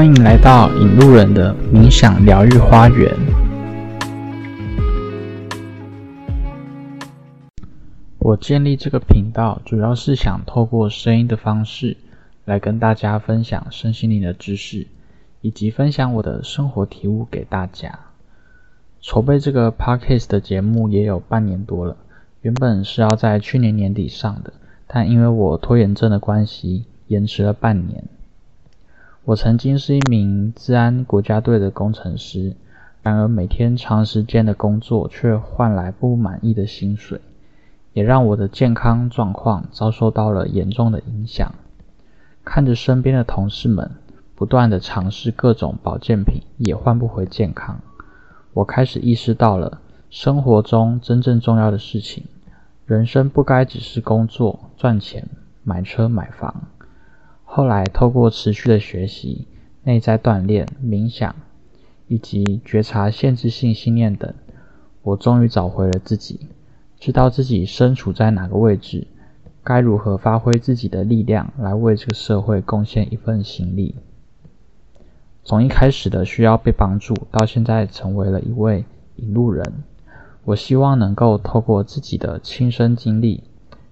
欢迎来到引路人的冥想疗愈花园。我建立这个频道，主要是想透过声音的方式来跟大家分享身心灵的知识，以及分享我的生活体悟给大家。筹备这个 podcast 的节目也有半年多了，原本是要在去年年底上的，但因为我拖延症的关系，延迟了半年。我曾经是一名治安国家队的工程师，然而每天长时间的工作却换来不满意的薪水，也让我的健康状况遭受到了严重的影响。看着身边的同事们不断的尝试各种保健品，也换不回健康，我开始意识到了生活中真正重要的事情，人生不该只是工作、赚钱、买车、买房。后来，透过持续的学习、内在锻炼、冥想以及觉察限制性信念等，我终于找回了自己，知道自己身处在哪个位置，该如何发挥自己的力量来为这个社会贡献一份心力。从一开始的需要被帮助，到现在成为了一位引路人，我希望能够透过自己的亲身经历。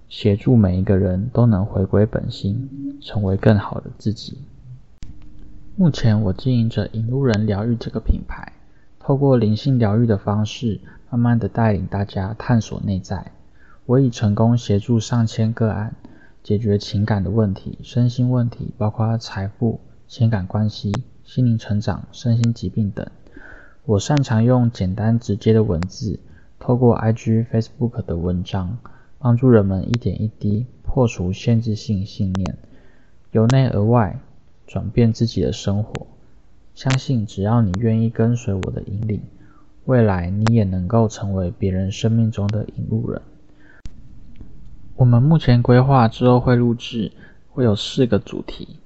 协助每一个人都能回归本心，成为更好的自己。目前我经营着引路人疗愈这个品牌，透过灵性疗愈的方式，慢慢的带领大家探索内在。我已成功协助上千个案，解决情感的问题、身心问题，包括财富、情感关系、心灵成长、身心疾病等。我擅长用简单直接的文字，透过 IG、Facebook 的文章。帮助人们一点一滴破除限制性信念，由内而外转变自己的生活。相信只要你愿意跟随我的引领，未来你也能够成为别人生命中的引路人。我们目前规划之后会录制，会有四个主题。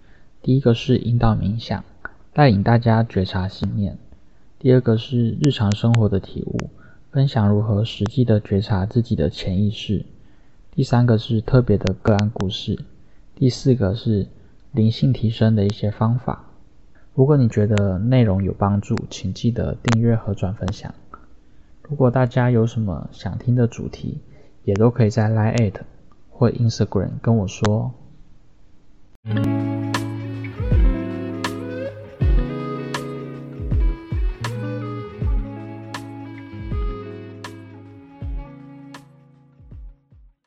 第一个是引导冥想，带领大家觉察信念；第二个是日常生活的体悟，分享如何实际的觉察自己的潜意识。第三个是特别的个案故事，第四个是灵性提升的一些方法。如果你觉得内容有帮助，请记得订阅和转分享。如果大家有什么想听的主题，也都可以在 Line at 或 Instagram 跟我说。